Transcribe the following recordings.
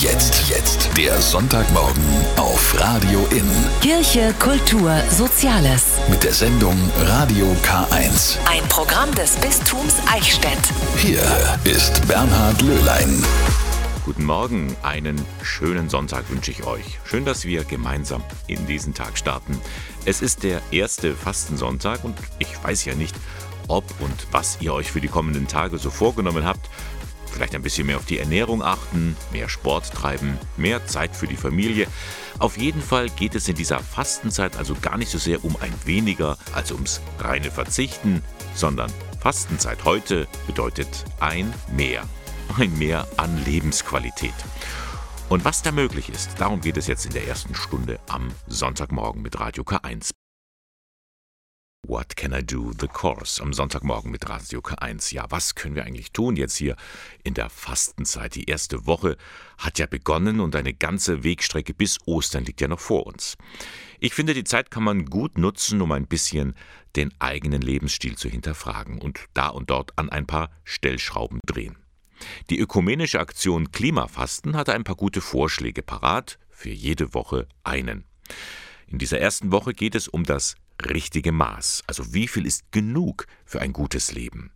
Jetzt. Jetzt. Der Sonntagmorgen auf Radio In. Kirche, Kultur, Soziales. Mit der Sendung Radio K1. Ein Programm des Bistums Eichstätt. Hier ist Bernhard Löhlein. Guten Morgen, einen schönen Sonntag wünsche ich euch. Schön, dass wir gemeinsam in diesen Tag starten. Es ist der erste Fastensonntag und ich weiß ja nicht, ob und was ihr euch für die kommenden Tage so vorgenommen habt. Vielleicht ein bisschen mehr auf die Ernährung achten, mehr Sport treiben, mehr Zeit für die Familie. Auf jeden Fall geht es in dieser Fastenzeit also gar nicht so sehr um ein weniger als ums reine Verzichten, sondern Fastenzeit heute bedeutet ein mehr. Ein Mehr an Lebensqualität. Und was da möglich ist, darum geht es jetzt in der ersten Stunde am Sonntagmorgen mit Radio K1. What Can I Do? The Course am Sonntagmorgen mit Radio K1. Ja, was können wir eigentlich tun jetzt hier in der Fastenzeit? Die erste Woche hat ja begonnen und eine ganze Wegstrecke bis Ostern liegt ja noch vor uns. Ich finde, die Zeit kann man gut nutzen, um ein bisschen den eigenen Lebensstil zu hinterfragen und da und dort an ein paar Stellschrauben drehen. Die ökumenische Aktion Klimafasten hatte ein paar gute Vorschläge parat, für jede Woche einen. In dieser ersten Woche geht es um das richtige Maß, also wie viel ist genug für ein gutes Leben.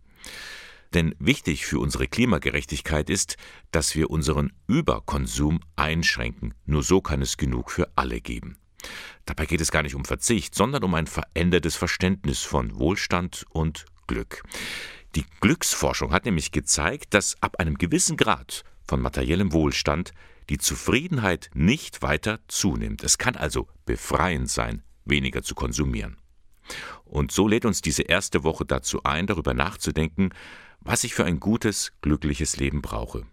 Denn wichtig für unsere Klimagerechtigkeit ist, dass wir unseren Überkonsum einschränken. Nur so kann es genug für alle geben. Dabei geht es gar nicht um Verzicht, sondern um ein verändertes Verständnis von Wohlstand und Glück. Die Glücksforschung hat nämlich gezeigt, dass ab einem gewissen Grad von materiellem Wohlstand die Zufriedenheit nicht weiter zunimmt. Es kann also befreiend sein, weniger zu konsumieren. Und so lädt uns diese erste Woche dazu ein, darüber nachzudenken, was ich für ein gutes, glückliches Leben brauche.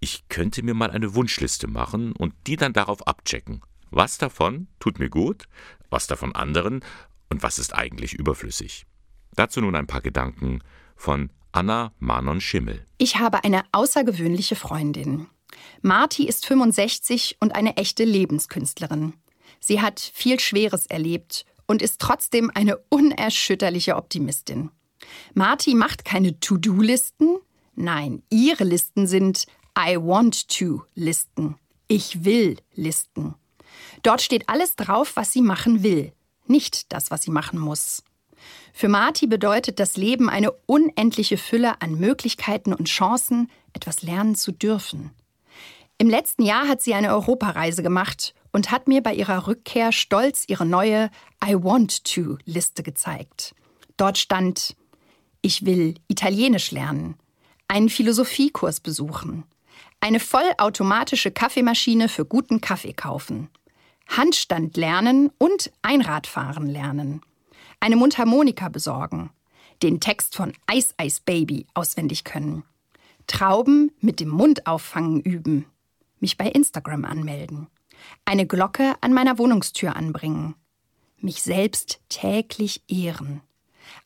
Ich könnte mir mal eine Wunschliste machen und die dann darauf abchecken. Was davon tut mir gut, was davon anderen und was ist eigentlich überflüssig. Dazu nun ein paar Gedanken von Anna Manon Schimmel. Ich habe eine außergewöhnliche Freundin. Marti ist 65 und eine echte Lebenskünstlerin. Sie hat viel Schweres erlebt und ist trotzdem eine unerschütterliche Optimistin. Marti macht keine To-Do-Listen. Nein, ihre Listen sind I want to Listen. Ich will Listen. Dort steht alles drauf, was sie machen will, nicht das, was sie machen muss. Für Marti bedeutet das Leben eine unendliche Fülle an Möglichkeiten und Chancen, etwas lernen zu dürfen. Im letzten Jahr hat sie eine Europareise gemacht und hat mir bei ihrer Rückkehr stolz ihre neue I Want to Liste gezeigt. Dort stand, ich will Italienisch lernen, einen Philosophiekurs besuchen, eine vollautomatische Kaffeemaschine für guten Kaffee kaufen, Handstand lernen und Einradfahren lernen, eine Mundharmonika besorgen, den Text von Ice Ice Baby auswendig können, Trauben mit dem Mund auffangen üben, mich bei Instagram anmelden eine Glocke an meiner Wohnungstür anbringen, mich selbst täglich ehren,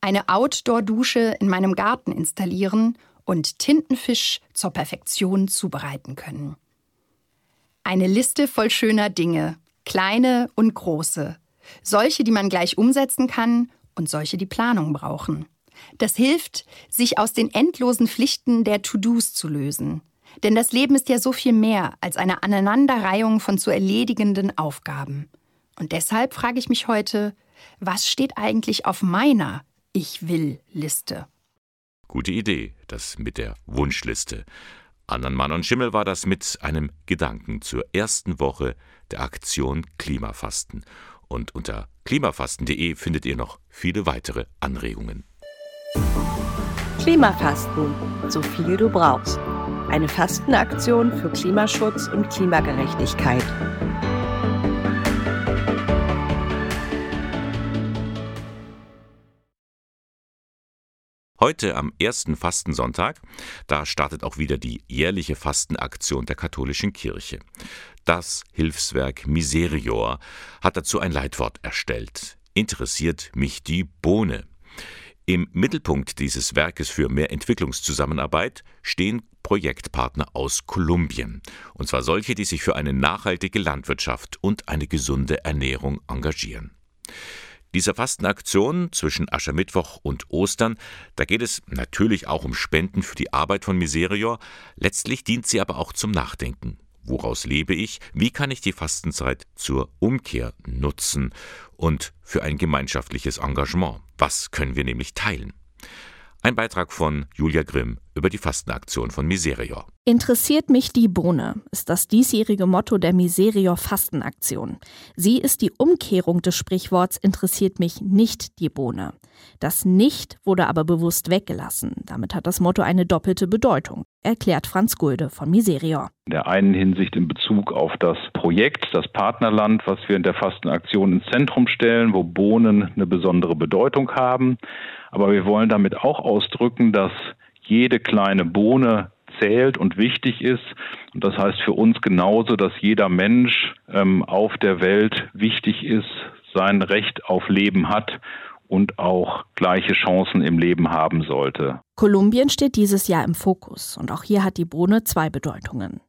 eine Outdoor-Dusche in meinem Garten installieren und Tintenfisch zur Perfektion zubereiten können. Eine Liste voll schöner Dinge, kleine und große, solche, die man gleich umsetzen kann und solche, die Planung brauchen. Das hilft, sich aus den endlosen Pflichten der To-Dos zu lösen, denn das Leben ist ja so viel mehr als eine Aneinanderreihung von zu erledigenden Aufgaben. Und deshalb frage ich mich heute, was steht eigentlich auf meiner Ich will Liste? Gute Idee, das mit der Wunschliste. Andern Mann und Schimmel war das mit einem Gedanken zur ersten Woche der Aktion Klimafasten. Und unter klimafasten.de findet ihr noch viele weitere Anregungen. Klimafasten, so viel du brauchst. Eine Fastenaktion für Klimaschutz und Klimagerechtigkeit. Heute am ersten Fastensonntag, da startet auch wieder die jährliche Fastenaktion der katholischen Kirche. Das Hilfswerk Miserior hat dazu ein Leitwort erstellt. Interessiert mich die Bohne. Im Mittelpunkt dieses Werkes für mehr Entwicklungszusammenarbeit stehen Projektpartner aus Kolumbien, und zwar solche, die sich für eine nachhaltige Landwirtschaft und eine gesunde Ernährung engagieren. Dieser Fastenaktion zwischen Aschermittwoch und Ostern, da geht es natürlich auch um Spenden für die Arbeit von Miserior, letztlich dient sie aber auch zum Nachdenken. woraus lebe ich, wie kann ich die Fastenzeit zur Umkehr nutzen und für ein gemeinschaftliches Engagement. Was können wir nämlich teilen? Ein Beitrag von Julia Grimm über die Fastenaktion von Miserior. Interessiert mich die Bohne ist das diesjährige Motto der Miserior Fastenaktion. Sie ist die Umkehrung des Sprichworts interessiert mich nicht die Bohne. Das Nicht wurde aber bewusst weggelassen. Damit hat das Motto eine doppelte Bedeutung, erklärt Franz Gulde von Miserior. In der einen Hinsicht in Bezug auf das Projekt, das Partnerland, was wir in der Fastenaktion ins Zentrum stellen, wo Bohnen eine besondere Bedeutung haben. Aber wir wollen damit auch ausdrücken, dass jede kleine Bohne zählt und wichtig ist. Und das heißt für uns genauso, dass jeder Mensch ähm, auf der Welt wichtig ist, sein Recht auf Leben hat und auch gleiche Chancen im Leben haben sollte. Kolumbien steht dieses Jahr im Fokus und auch hier hat die Bohne zwei Bedeutungen.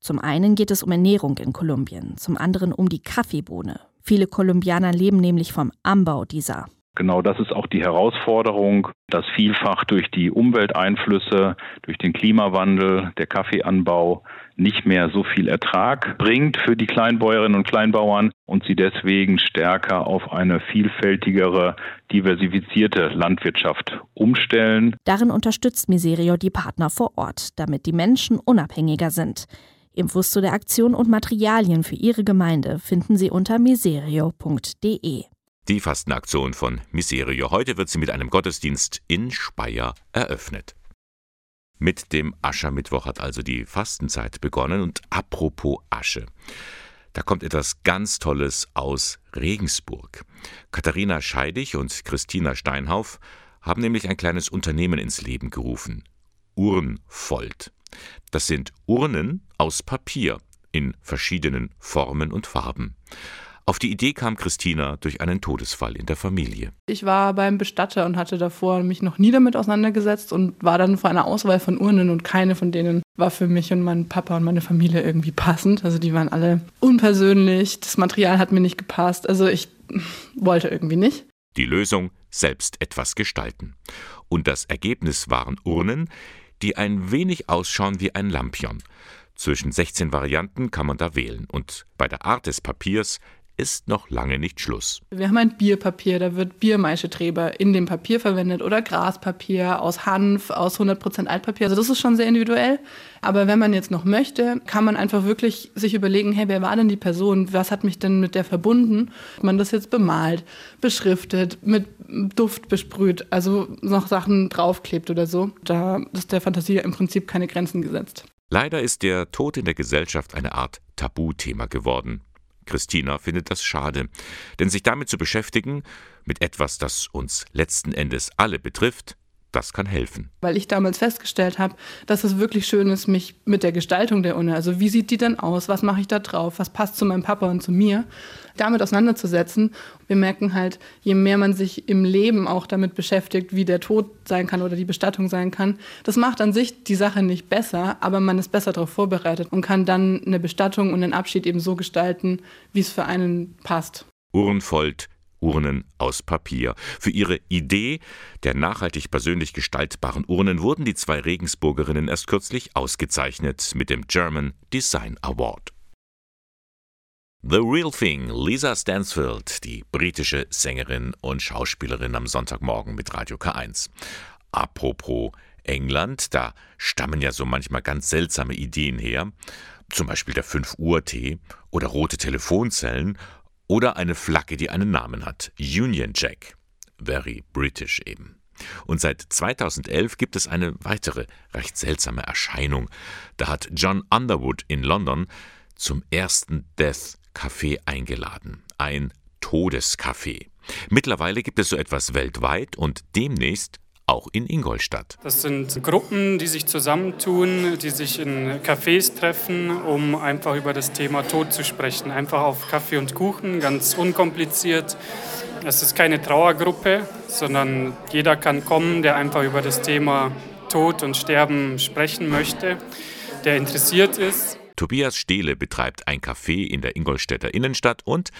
Zum einen geht es um Ernährung in Kolumbien, zum anderen um die Kaffeebohne. Viele Kolumbianer leben nämlich vom Anbau dieser. Genau das ist auch die Herausforderung, dass vielfach durch die Umwelteinflüsse, durch den Klimawandel, der Kaffeeanbau nicht mehr so viel Ertrag bringt für die Kleinbäuerinnen und Kleinbauern und sie deswegen stärker auf eine vielfältigere, diversifizierte Landwirtschaft umstellen. Darin unterstützt Miserio die Partner vor Ort, damit die Menschen unabhängiger sind. Infos zu der Aktion und Materialien für Ihre Gemeinde finden Sie unter miserio.de. Die Fastenaktion von Miserio. Heute wird sie mit einem Gottesdienst in Speyer eröffnet. Mit dem Aschermittwoch hat also die Fastenzeit begonnen und apropos Asche. Da kommt etwas ganz Tolles aus Regensburg. Katharina Scheidig und Christina Steinhauf haben nämlich ein kleines Unternehmen ins Leben gerufen. Urnfold. Das sind Urnen aus Papier in verschiedenen Formen und Farben. Auf die Idee kam Christina durch einen Todesfall in der Familie. Ich war beim Bestatter und hatte davor mich noch nie damit auseinandergesetzt und war dann vor einer Auswahl von Urnen und keine von denen war für mich und meinen Papa und meine Familie irgendwie passend. Also die waren alle unpersönlich, das Material hat mir nicht gepasst, also ich wollte irgendwie nicht. Die Lösung, selbst etwas gestalten. Und das Ergebnis waren Urnen, die ein wenig ausschauen wie ein Lampion. Zwischen 16 Varianten kann man da wählen und bei der Art des Papiers ist noch lange nicht Schluss. Wir haben ein Bierpapier, da wird Biermaischetreber in dem Papier verwendet oder Graspapier aus Hanf, aus 100% Altpapier. Also das ist schon sehr individuell. Aber wenn man jetzt noch möchte, kann man einfach wirklich sich überlegen, hey, wer war denn die Person? Was hat mich denn mit der verbunden? Ob man das jetzt bemalt, beschriftet, mit Duft besprüht, also noch Sachen draufklebt oder so. Da ist der Fantasie im Prinzip keine Grenzen gesetzt. Leider ist der Tod in der Gesellschaft eine Art Tabuthema geworden. Christina findet das schade, denn sich damit zu beschäftigen, mit etwas, das uns letzten Endes alle betrifft, das kann helfen. Weil ich damals festgestellt habe, dass es wirklich schön ist, mich mit der Gestaltung der Urne, also wie sieht die denn aus, was mache ich da drauf, was passt zu meinem Papa und zu mir, damit auseinanderzusetzen. Wir merken halt, je mehr man sich im Leben auch damit beschäftigt, wie der Tod sein kann oder die Bestattung sein kann, das macht an sich die Sache nicht besser, aber man ist besser darauf vorbereitet und kann dann eine Bestattung und einen Abschied eben so gestalten, wie es für einen passt. Uhrenfold Urnen aus Papier. Für ihre Idee der nachhaltig persönlich gestaltbaren Urnen wurden die zwei Regensburgerinnen erst kürzlich ausgezeichnet mit dem German Design Award. The Real Thing, Lisa Stansfield, die britische Sängerin und Schauspielerin am Sonntagmorgen mit Radio K1. Apropos England, da stammen ja so manchmal ganz seltsame Ideen her. Zum Beispiel der 5 Uhr Tee oder rote Telefonzellen oder eine Flagge, die einen Namen hat. Union Jack. Very British eben. Und seit 2011 gibt es eine weitere recht seltsame Erscheinung. Da hat John Underwood in London zum ersten Death Café eingeladen. Ein Todescafé. Mittlerweile gibt es so etwas weltweit und demnächst auch in Ingolstadt. Das sind Gruppen, die sich zusammentun, die sich in Cafés treffen, um einfach über das Thema Tod zu sprechen. Einfach auf Kaffee und Kuchen, ganz unkompliziert. Es ist keine Trauergruppe, sondern jeder kann kommen, der einfach über das Thema Tod und Sterben sprechen möchte, der interessiert ist. Tobias Stehle betreibt ein Café in der Ingolstädter Innenstadt und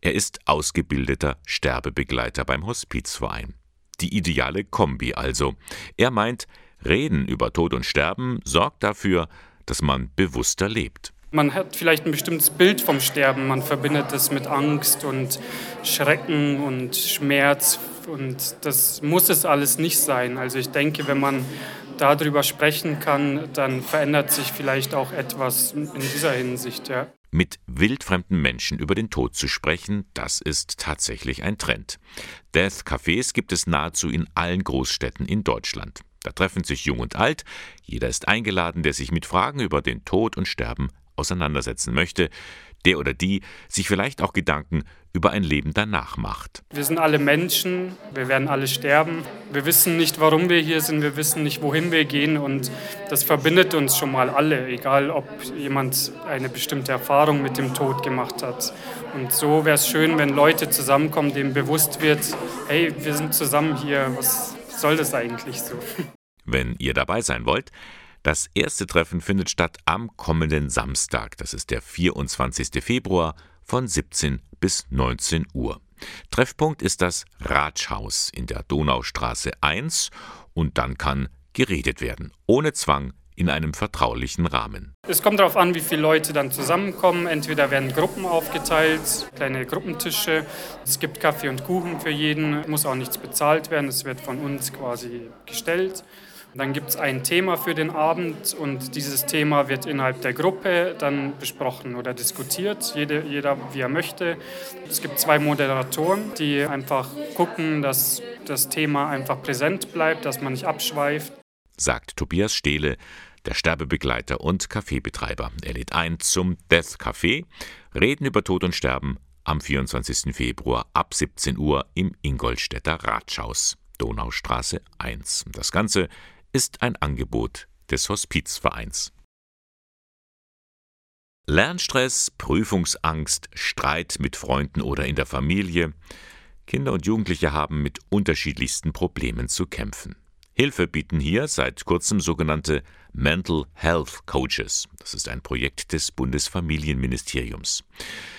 er ist ausgebildeter Sterbebegleiter beim Hospizverein. Die ideale Kombi also. Er meint, Reden über Tod und Sterben sorgt dafür, dass man bewusster lebt. Man hat vielleicht ein bestimmtes Bild vom Sterben. Man verbindet es mit Angst und Schrecken und Schmerz. Und das muss es alles nicht sein. Also ich denke, wenn man darüber sprechen kann, dann verändert sich vielleicht auch etwas in dieser Hinsicht. Ja. Mit wildfremden Menschen über den Tod zu sprechen, das ist tatsächlich ein Trend. Death Cafés gibt es nahezu in allen Großstädten in Deutschland. Da treffen sich Jung und Alt, jeder ist eingeladen, der sich mit Fragen über den Tod und Sterben auseinandersetzen möchte, der oder die sich vielleicht auch Gedanken über ein Leben danach macht. Wir sind alle Menschen, wir werden alle sterben. Wir wissen nicht, warum wir hier sind, wir wissen nicht, wohin wir gehen und das verbindet uns schon mal alle, egal ob jemand eine bestimmte Erfahrung mit dem Tod gemacht hat. Und so wäre es schön, wenn Leute zusammenkommen, denen bewusst wird, hey, wir sind zusammen hier, was soll das eigentlich so? Wenn ihr dabei sein wollt, das erste Treffen findet statt am kommenden Samstag, das ist der 24. Februar von 17 bis 19 Uhr. Treffpunkt ist das Ratschhaus in der Donaustraße 1 und dann kann geredet werden, ohne Zwang, in einem vertraulichen Rahmen. Es kommt darauf an, wie viele Leute dann zusammenkommen. Entweder werden Gruppen aufgeteilt, kleine Gruppentische. Es gibt Kaffee und Kuchen für jeden, muss auch nichts bezahlt werden, es wird von uns quasi gestellt. Dann gibt es ein Thema für den Abend und dieses Thema wird innerhalb der Gruppe dann besprochen oder diskutiert, jede, jeder wie er möchte. Es gibt zwei Moderatoren, die einfach gucken, dass das Thema einfach präsent bleibt, dass man nicht abschweift. Sagt Tobias Stehle, der Sterbebegleiter und Kaffeebetreiber. Er lädt ein zum Death Café, Reden über Tod und Sterben am 24. Februar ab 17 Uhr im Ingolstädter Ratschhaus, Donaustraße 1. Das Ganze ist ein Angebot des Hospizvereins. Lernstress, Prüfungsangst, Streit mit Freunden oder in der Familie. Kinder und Jugendliche haben mit unterschiedlichsten Problemen zu kämpfen. Hilfe bieten hier seit kurzem sogenannte Mental Health Coaches. Das ist ein Projekt des Bundesfamilienministeriums.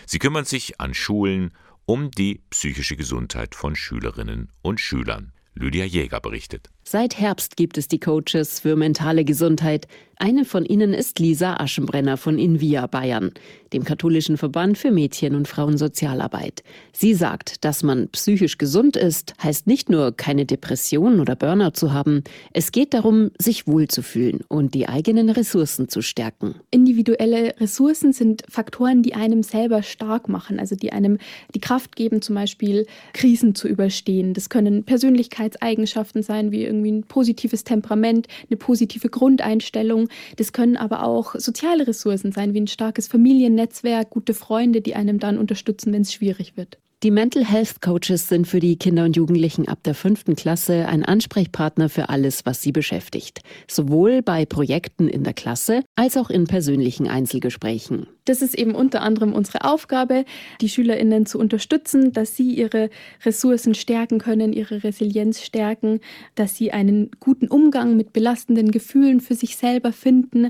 Sie kümmern sich an Schulen um die psychische Gesundheit von Schülerinnen und Schülern. Lydia Jäger berichtet. Seit Herbst gibt es die Coaches für mentale Gesundheit. Eine von ihnen ist Lisa Aschenbrenner von Invia Bayern, dem katholischen Verband für Mädchen- und Frauensozialarbeit. Sie sagt, dass man psychisch gesund ist, heißt nicht nur keine Depression oder Burnout zu haben. Es geht darum, sich wohlzufühlen und die eigenen Ressourcen zu stärken. Individuelle Ressourcen sind Faktoren, die einem selber stark machen, also die einem die Kraft geben, zum Beispiel Krisen zu überstehen. Das können Persönlichkeitseigenschaften sein, wie irgendwie ein positives Temperament, eine positive Grundeinstellung. Das können aber auch soziale Ressourcen sein, wie ein starkes Familiennetzwerk, gute Freunde, die einem dann unterstützen, wenn es schwierig wird. Die Mental Health Coaches sind für die Kinder und Jugendlichen ab der fünften Klasse ein Ansprechpartner für alles, was sie beschäftigt. Sowohl bei Projekten in der Klasse als auch in persönlichen Einzelgesprächen. Das ist eben unter anderem unsere Aufgabe, die SchülerInnen zu unterstützen, dass sie ihre Ressourcen stärken können, ihre Resilienz stärken, dass sie einen guten Umgang mit belastenden Gefühlen für sich selber finden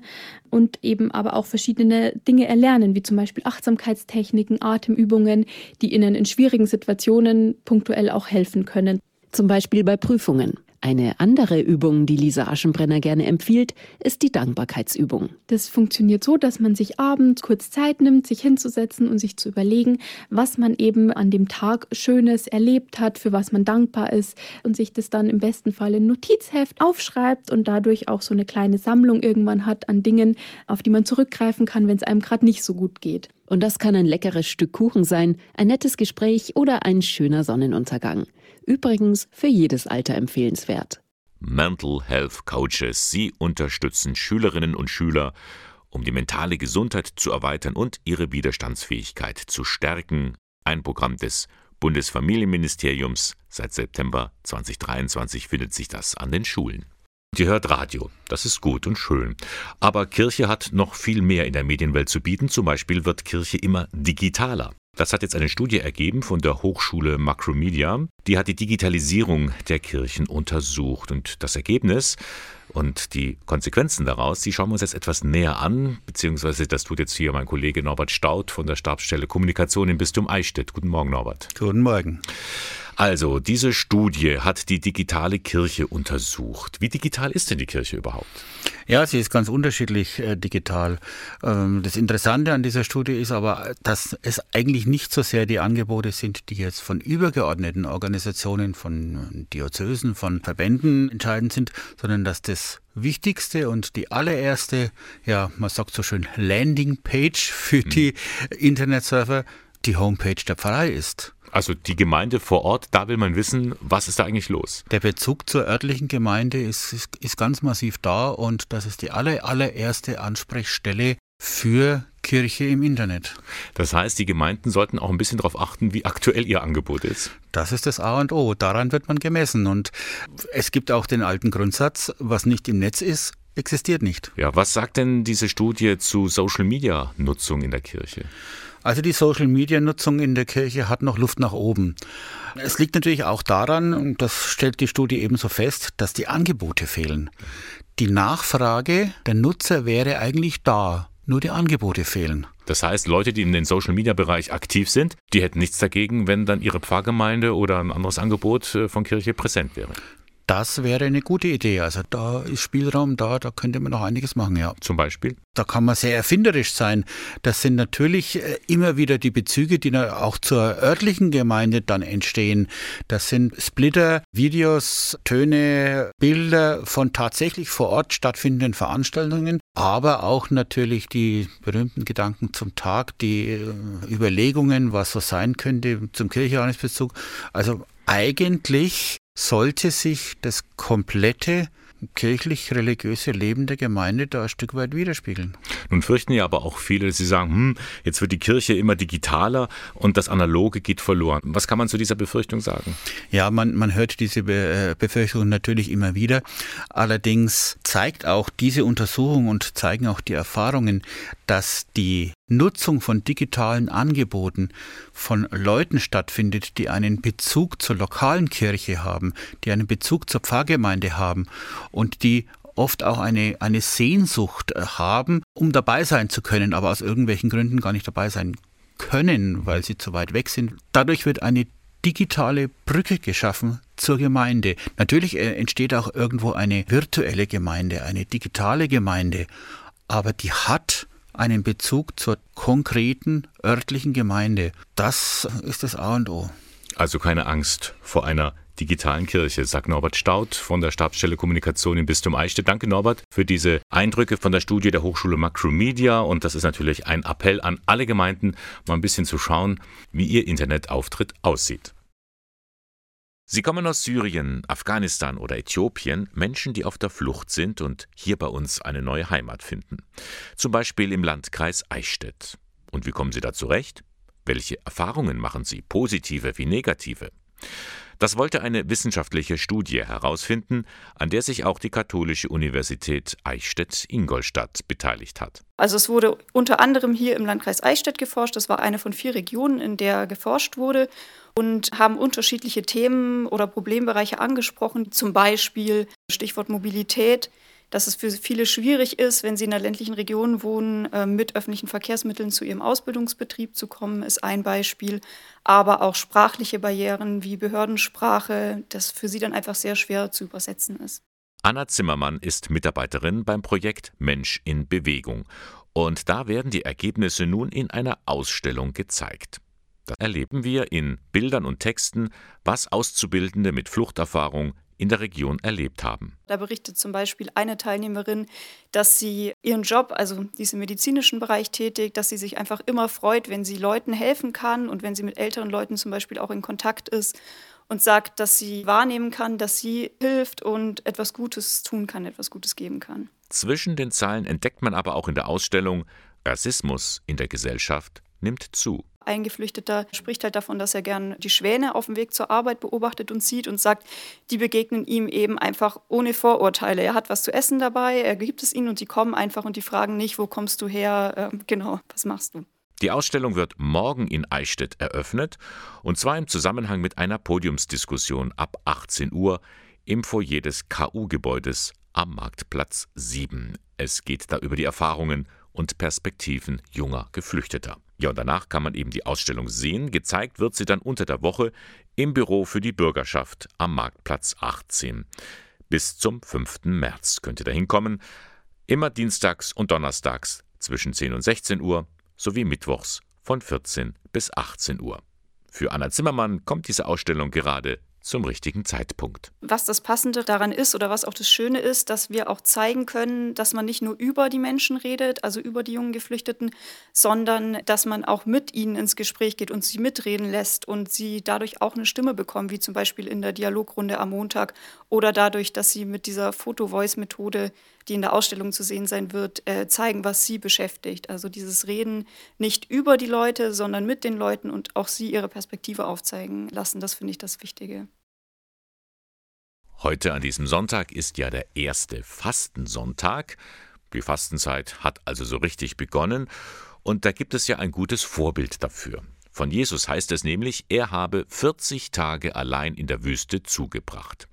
und eben aber auch verschiedene Dinge erlernen, wie zum Beispiel Achtsamkeitstechniken, Atemübungen, die ihnen in schwierigen Situationen punktuell auch helfen können. Zum Beispiel bei Prüfungen. Eine andere Übung, die Lisa Aschenbrenner gerne empfiehlt, ist die Dankbarkeitsübung. Das funktioniert so, dass man sich abends kurz Zeit nimmt, sich hinzusetzen und sich zu überlegen, was man eben an dem Tag Schönes erlebt hat, für was man dankbar ist und sich das dann im besten Fall in Notizheft aufschreibt und dadurch auch so eine kleine Sammlung irgendwann hat an Dingen, auf die man zurückgreifen kann, wenn es einem gerade nicht so gut geht. Und das kann ein leckeres Stück Kuchen sein, ein nettes Gespräch oder ein schöner Sonnenuntergang. Übrigens für jedes Alter empfehlenswert. Mental Health Coaches. Sie unterstützen Schülerinnen und Schüler, um die mentale Gesundheit zu erweitern und ihre Widerstandsfähigkeit zu stärken. Ein Programm des Bundesfamilienministeriums. Seit September 2023 findet sich das an den Schulen. Ihr hört Radio, das ist gut und schön. Aber Kirche hat noch viel mehr in der Medienwelt zu bieten. Zum Beispiel wird Kirche immer digitaler. Das hat jetzt eine Studie ergeben von der Hochschule Macromedia. Die hat die Digitalisierung der Kirchen untersucht. Und das Ergebnis und die Konsequenzen daraus, die schauen wir uns jetzt etwas näher an, beziehungsweise das tut jetzt hier mein Kollege Norbert Staud von der Stabsstelle Kommunikation im Bistum Eichstätt. Guten Morgen, Norbert. Guten Morgen. Also, diese Studie hat die digitale Kirche untersucht. Wie digital ist denn die Kirche überhaupt? Ja, sie ist ganz unterschiedlich äh, digital. Ähm, das Interessante an dieser Studie ist aber, dass es eigentlich nicht so sehr die Angebote sind, die jetzt von übergeordneten Organisationen, von Diözesen, von Verbänden entscheidend sind, sondern dass das wichtigste und die allererste, ja, man sagt so schön, Landingpage für mhm. die Internetserver die Homepage der Pfarrei ist. Also die Gemeinde vor Ort, da will man wissen, was ist da eigentlich los? Der Bezug zur örtlichen Gemeinde ist, ist, ist ganz massiv da und das ist die aller, allererste Ansprechstelle für Kirche im Internet. Das heißt, die Gemeinden sollten auch ein bisschen darauf achten, wie aktuell ihr Angebot ist. Das ist das A und O. Daran wird man gemessen. Und es gibt auch den alten Grundsatz, was nicht im Netz ist, existiert nicht. Ja, was sagt denn diese Studie zu Social-Media-Nutzung in der Kirche? Also die Social-Media-Nutzung in der Kirche hat noch Luft nach oben. Es liegt natürlich auch daran, und das stellt die Studie ebenso fest, dass die Angebote fehlen. Die Nachfrage der Nutzer wäre eigentlich da, nur die Angebote fehlen. Das heißt, Leute, die in den Social-Media-Bereich aktiv sind, die hätten nichts dagegen, wenn dann ihre Pfarrgemeinde oder ein anderes Angebot äh, von Kirche präsent wäre. Das wäre eine gute Idee. Also da ist Spielraum da, da könnte man noch einiges machen, ja. Zum Beispiel? Da kann man sehr erfinderisch sein. Das sind natürlich äh, immer wieder die Bezüge, die auch zur örtlichen Gemeinde dann entstehen. Das sind Splitter, Videos, Töne, Bilder von tatsächlich vor Ort stattfindenden Veranstaltungen, aber auch natürlich die berühmten Gedanken zum Tag, die äh, Überlegungen, was so sein könnte zum Kirchjahresbezug. Also eigentlich sollte sich das komplette kirchlich-religiöse Leben der Gemeinde da ein Stück weit widerspiegeln. Nun fürchten ja aber auch viele, sie sagen, hm, jetzt wird die Kirche immer digitaler und das Analoge geht verloren. Was kann man zu dieser Befürchtung sagen? Ja, man, man hört diese Be äh, Befürchtung natürlich immer wieder. Allerdings zeigt auch diese Untersuchung und zeigen auch die Erfahrungen, dass die Nutzung von digitalen Angeboten von Leuten stattfindet, die einen Bezug zur lokalen Kirche haben, die einen Bezug zur Pfarrgemeinde haben und die oft auch eine, eine Sehnsucht äh, haben, um dabei sein zu können, aber aus irgendwelchen Gründen gar nicht dabei sein können, weil sie zu weit weg sind. Dadurch wird eine digitale Brücke geschaffen zur Gemeinde. Natürlich äh, entsteht auch irgendwo eine virtuelle Gemeinde, eine digitale Gemeinde, aber die hat einen Bezug zur konkreten örtlichen Gemeinde. Das ist das A und O. Also keine Angst vor einer digitalen Kirche, sagt Norbert Staud von der Stabsstelle Kommunikation im Bistum Eichstätt. Danke Norbert für diese Eindrücke von der Studie der Hochschule Macromedia und das ist natürlich ein Appell an alle Gemeinden, mal ein bisschen zu schauen, wie ihr Internetauftritt aussieht. Sie kommen aus Syrien, Afghanistan oder Äthiopien, Menschen, die auf der Flucht sind und hier bei uns eine neue Heimat finden. Zum Beispiel im Landkreis Eichstätt. Und wie kommen Sie da zurecht? Welche Erfahrungen machen Sie, positive wie negative? Das wollte eine wissenschaftliche Studie herausfinden, an der sich auch die Katholische Universität Eichstätt-Ingolstadt beteiligt hat. Also es wurde unter anderem hier im Landkreis Eichstätt geforscht. Das war eine von vier Regionen, in der geforscht wurde und haben unterschiedliche Themen oder Problembereiche angesprochen. Zum Beispiel Stichwort Mobilität dass es für viele schwierig ist, wenn sie in einer ländlichen Region wohnen, ähm, mit öffentlichen Verkehrsmitteln zu ihrem Ausbildungsbetrieb zu kommen, ist ein Beispiel. Aber auch sprachliche Barrieren wie Behördensprache, das für sie dann einfach sehr schwer zu übersetzen ist. Anna Zimmermann ist Mitarbeiterin beim Projekt Mensch in Bewegung. Und da werden die Ergebnisse nun in einer Ausstellung gezeigt. Da erleben wir in Bildern und Texten, was Auszubildende mit Fluchterfahrung in der Region erlebt haben. Da berichtet zum Beispiel eine Teilnehmerin, dass sie ihren Job, also diesen medizinischen Bereich tätig, dass sie sich einfach immer freut, wenn sie Leuten helfen kann und wenn sie mit älteren Leuten zum Beispiel auch in Kontakt ist und sagt, dass sie wahrnehmen kann, dass sie hilft und etwas Gutes tun kann, etwas Gutes geben kann. Zwischen den Zeilen entdeckt man aber auch in der Ausstellung, Rassismus in der Gesellschaft nimmt zu. Ein Geflüchteter spricht halt davon, dass er gern die Schwäne auf dem Weg zur Arbeit beobachtet und sieht und sagt, die begegnen ihm eben einfach ohne Vorurteile. Er hat was zu essen dabei, er gibt es ihnen und die kommen einfach und die fragen nicht, wo kommst du her, äh, genau, was machst du? Die Ausstellung wird morgen in Eichstätt eröffnet und zwar im Zusammenhang mit einer Podiumsdiskussion ab 18 Uhr im Foyer des KU-Gebäudes am Marktplatz 7. Es geht da über die Erfahrungen und Perspektiven junger Geflüchteter. Ja, und danach kann man eben die Ausstellung sehen. Gezeigt wird sie dann unter der Woche im Büro für die Bürgerschaft am Marktplatz 18. Bis zum 5. März könnt ihr da hinkommen. Immer dienstags und donnerstags zwischen 10 und 16 Uhr sowie mittwochs von 14 bis 18 Uhr. Für Anna Zimmermann kommt diese Ausstellung gerade zum richtigen Zeitpunkt. Was das Passende daran ist oder was auch das Schöne ist, dass wir auch zeigen können, dass man nicht nur über die Menschen redet, also über die jungen Geflüchteten, sondern dass man auch mit ihnen ins Gespräch geht und sie mitreden lässt und sie dadurch auch eine Stimme bekommen, wie zum Beispiel in der Dialogrunde am Montag oder dadurch, dass sie mit dieser Photo-Voice-Methode, die in der Ausstellung zu sehen sein wird, äh, zeigen, was sie beschäftigt. Also dieses Reden nicht über die Leute, sondern mit den Leuten und auch sie ihre Perspektive aufzeigen lassen, das finde ich das Wichtige. Heute an diesem Sonntag ist ja der erste Fastensonntag. Die Fastenzeit hat also so richtig begonnen und da gibt es ja ein gutes Vorbild dafür. Von Jesus heißt es nämlich, er habe 40 Tage allein in der Wüste zugebracht.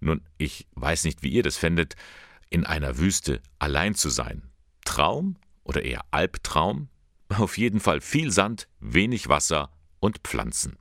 Nun, ich weiß nicht, wie ihr das fändet, in einer Wüste allein zu sein. Traum oder eher Albtraum? Auf jeden Fall viel Sand, wenig Wasser und Pflanzen.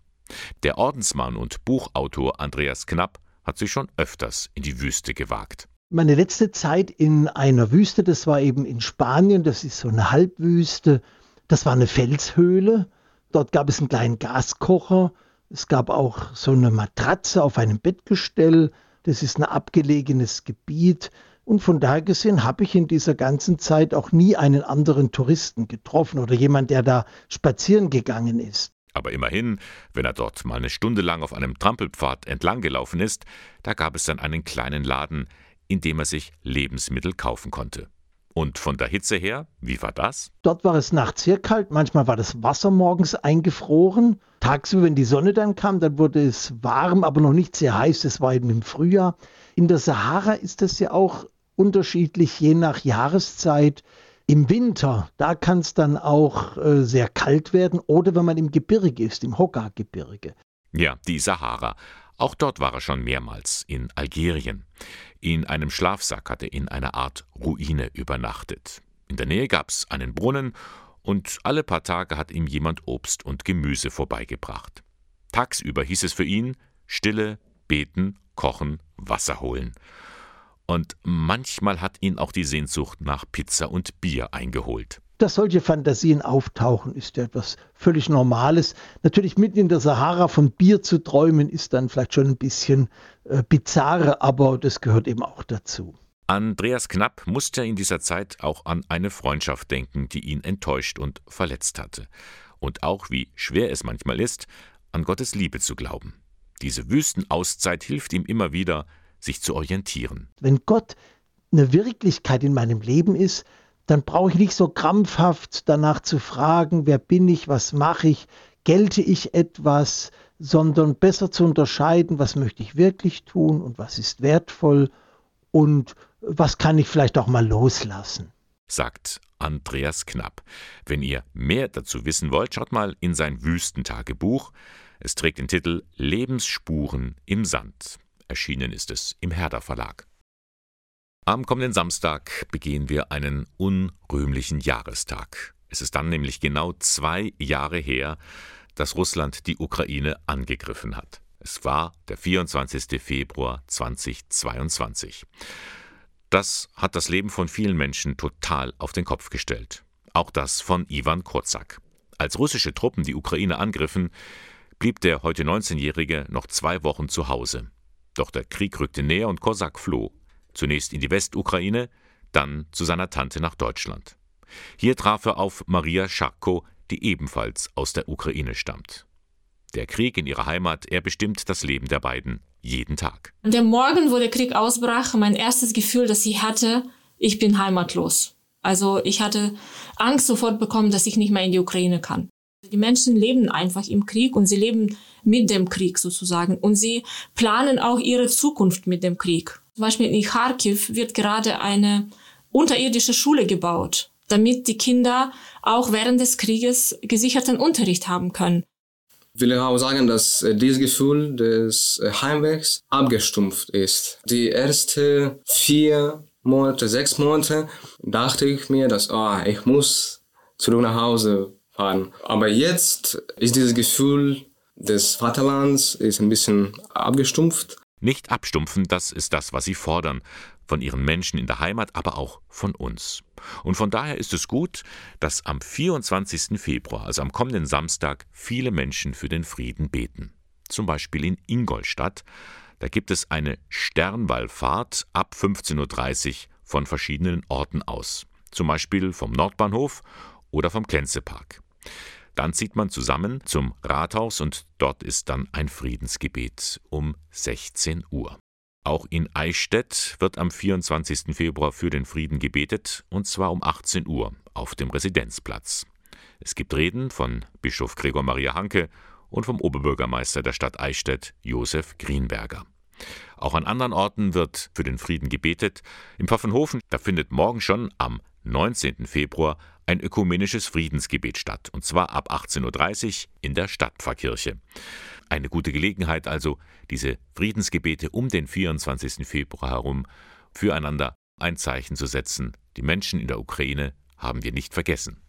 Der Ordensmann und Buchautor Andreas Knapp hat sich schon öfters in die Wüste gewagt. Meine letzte Zeit in einer Wüste, das war eben in Spanien, das ist so eine Halbwüste, das war eine Felshöhle. Dort gab es einen kleinen Gaskocher, es gab auch so eine Matratze auf einem Bettgestell. Das ist ein abgelegenes Gebiet. Und von daher gesehen habe ich in dieser ganzen Zeit auch nie einen anderen Touristen getroffen oder jemand, der da spazieren gegangen ist. Aber immerhin, wenn er dort mal eine Stunde lang auf einem Trampelpfad entlang gelaufen ist, da gab es dann einen kleinen Laden, in dem er sich Lebensmittel kaufen konnte. Und von der Hitze her, wie war das? Dort war es nachts sehr kalt, manchmal war das Wasser morgens eingefroren. Tagsüber, wenn die Sonne dann kam, dann wurde es warm, aber noch nicht sehr heiß, das war eben im Frühjahr. In der Sahara ist es ja auch unterschiedlich, je nach Jahreszeit. Im Winter, da kann es dann auch äh, sehr kalt werden oder wenn man im Gebirge ist, im Hokka-Gebirge. Ja, die Sahara. Auch dort war er schon mehrmals, in Algerien. In einem Schlafsack hatte er in einer Art Ruine übernachtet. In der Nähe gab es einen Brunnen und alle paar Tage hat ihm jemand Obst und Gemüse vorbeigebracht. Tagsüber hieß es für ihn Stille, beten, kochen, Wasser holen und manchmal hat ihn auch die Sehnsucht nach Pizza und Bier eingeholt. Dass solche Fantasien auftauchen, ist ja etwas völlig Normales. Natürlich mitten in der Sahara von Bier zu träumen, ist dann vielleicht schon ein bisschen äh, bizarr, aber das gehört eben auch dazu. Andreas Knapp musste in dieser Zeit auch an eine Freundschaft denken, die ihn enttäuscht und verletzt hatte. Und auch, wie schwer es manchmal ist, an Gottes Liebe zu glauben. Diese Wüstenauszeit hilft ihm immer wieder, sich zu orientieren. Wenn Gott eine Wirklichkeit in meinem Leben ist, dann brauche ich nicht so krampfhaft danach zu fragen, wer bin ich, was mache ich, gelte ich etwas, sondern besser zu unterscheiden, was möchte ich wirklich tun und was ist wertvoll und was kann ich vielleicht auch mal loslassen. Sagt Andreas Knapp. Wenn ihr mehr dazu wissen wollt, schaut mal in sein Wüstentagebuch. Es trägt den Titel Lebensspuren im Sand. Erschienen ist es im Herder Verlag. Am kommenden Samstag begehen wir einen unrühmlichen Jahrestag. Es ist dann nämlich genau zwei Jahre her, dass Russland die Ukraine angegriffen hat. Es war der 24. Februar 2022. Das hat das Leben von vielen Menschen total auf den Kopf gestellt. Auch das von Ivan Kurzak. Als russische Truppen die Ukraine angriffen, blieb der heute 19-Jährige noch zwei Wochen zu Hause. Doch der Krieg rückte näher und Kosak floh. Zunächst in die Westukraine, dann zu seiner Tante nach Deutschland. Hier traf er auf Maria Scharko, die ebenfalls aus der Ukraine stammt. Der Krieg in ihrer Heimat, er bestimmt das Leben der beiden jeden Tag. Der Morgen, wo der Krieg ausbrach, mein erstes Gefühl, das ich hatte, ich bin heimatlos. Also ich hatte Angst sofort bekommen, dass ich nicht mehr in die Ukraine kann. Die Menschen leben einfach im Krieg und sie leben mit dem Krieg sozusagen und sie planen auch ihre Zukunft mit dem Krieg. Zum Beispiel in Kharkiv wird gerade eine unterirdische Schule gebaut, damit die Kinder auch während des Krieges gesicherten Unterricht haben können. Ich will auch sagen, dass äh, dieses Gefühl des äh, Heimwegs abgestumpft ist. Die ersten vier Monate, sechs Monate dachte ich mir, dass oh, ich muss zurück nach Hause haben. Aber jetzt ist dieses Gefühl des Vaterlands ist ein bisschen abgestumpft. Nicht abstumpfen, das ist das, was sie fordern. Von ihren Menschen in der Heimat, aber auch von uns. Und von daher ist es gut, dass am 24. Februar, also am kommenden Samstag, viele Menschen für den Frieden beten. Zum Beispiel in Ingolstadt. Da gibt es eine Sternwallfahrt ab 15.30 Uhr von verschiedenen Orten aus. Zum Beispiel vom Nordbahnhof oder vom Klenzepark. Dann zieht man zusammen zum Rathaus und dort ist dann ein Friedensgebet um 16 Uhr. Auch in Eichstätt wird am 24. Februar für den Frieden gebetet, und zwar um 18 Uhr auf dem Residenzplatz. Es gibt Reden von Bischof Gregor Maria Hanke und vom Oberbürgermeister der Stadt Eichstätt, Josef Greenberger. Auch an anderen Orten wird für den Frieden gebetet. Im Pfaffenhofen, da findet morgen schon am 19. Februar ein ökumenisches Friedensgebet statt, und zwar ab 18.30 Uhr in der Stadtpfarrkirche. Eine gute Gelegenheit also, diese Friedensgebete um den 24. Februar herum füreinander ein Zeichen zu setzen. Die Menschen in der Ukraine haben wir nicht vergessen.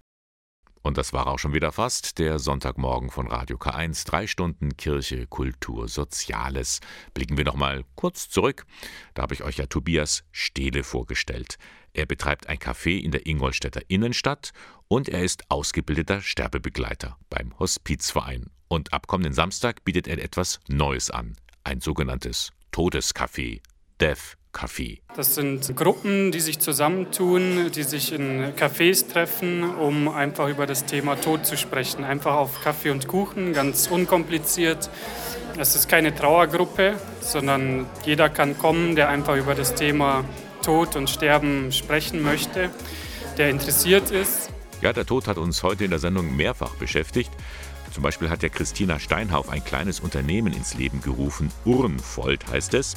Und das war auch schon wieder fast der Sonntagmorgen von Radio K1. Drei Stunden Kirche, Kultur, Soziales. Blicken wir nochmal kurz zurück. Da habe ich euch ja Tobias Stehle vorgestellt. Er betreibt ein Café in der Ingolstädter Innenstadt und er ist ausgebildeter Sterbebegleiter beim Hospizverein. Und ab kommenden Samstag bietet er etwas Neues an. Ein sogenanntes Todescafé, Death Café. Das sind Gruppen, die sich zusammentun, die sich in Cafés treffen, um einfach über das Thema Tod zu sprechen. Einfach auf Kaffee und Kuchen, ganz unkompliziert. Es ist keine Trauergruppe, sondern jeder kann kommen, der einfach über das Thema Tod und Sterben sprechen möchte, der interessiert ist. Ja, der Tod hat uns heute in der Sendung mehrfach beschäftigt. Zum Beispiel hat ja Christina Steinhauf ein kleines Unternehmen ins Leben gerufen. Urnfold heißt es.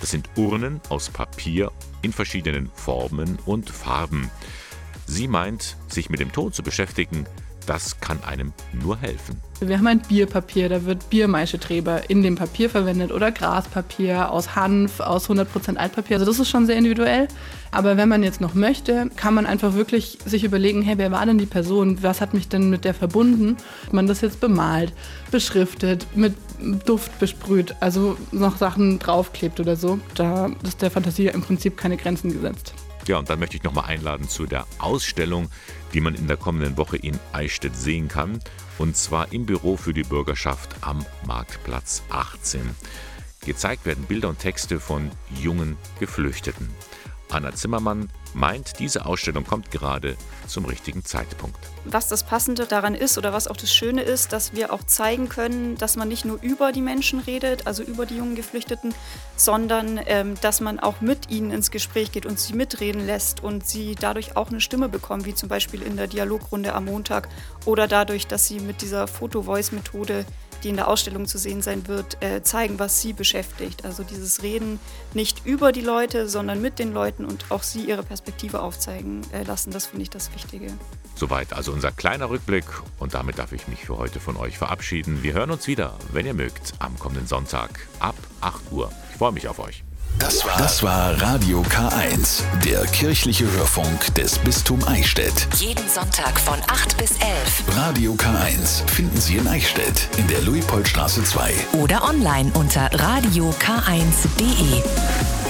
Das sind Urnen aus Papier in verschiedenen Formen und Farben. Sie meint, sich mit dem Tod zu beschäftigen, das kann einem nur helfen. Wir haben ein Bierpapier, da wird Biermaischetreber in dem Papier verwendet oder Graspapier aus Hanf, aus 100% Altpapier. Also das ist schon sehr individuell. Aber wenn man jetzt noch möchte, kann man einfach wirklich sich überlegen, hey, wer war denn die Person? Was hat mich denn mit der verbunden? Ob man das jetzt bemalt, beschriftet, mit Duft besprüht, also noch Sachen draufklebt oder so. Da ist der Fantasie im Prinzip keine Grenzen gesetzt. Ja, und dann möchte ich nochmal einladen zu der Ausstellung, die man in der kommenden Woche in Eichstätt sehen kann. Und zwar im Büro für die Bürgerschaft am Marktplatz 18. Gezeigt werden Bilder und Texte von jungen Geflüchteten. Anna Zimmermann meint, diese Ausstellung kommt gerade zum richtigen Zeitpunkt. Was das Passende daran ist oder was auch das Schöne ist, dass wir auch zeigen können, dass man nicht nur über die Menschen redet, also über die jungen Geflüchteten, sondern ähm, dass man auch mit ihnen ins Gespräch geht und sie mitreden lässt und sie dadurch auch eine Stimme bekommen, wie zum Beispiel in der Dialogrunde am Montag oder dadurch, dass sie mit dieser Photo-Voice-Methode die in der Ausstellung zu sehen sein wird, äh, zeigen, was sie beschäftigt. Also dieses Reden nicht über die Leute, sondern mit den Leuten und auch sie ihre Perspektive aufzeigen äh, lassen. Das finde ich das Wichtige. Soweit also unser kleiner Rückblick und damit darf ich mich für heute von euch verabschieden. Wir hören uns wieder, wenn ihr mögt, am kommenden Sonntag ab 8 Uhr. Ich freue mich auf euch. Das war, das war Radio K1, der kirchliche Hörfunk des Bistum Eichstätt. Jeden Sonntag von 8 bis 11. Radio K1 finden Sie in Eichstätt in der Luitpoldstraße 2. Oder online unter radiok1.de.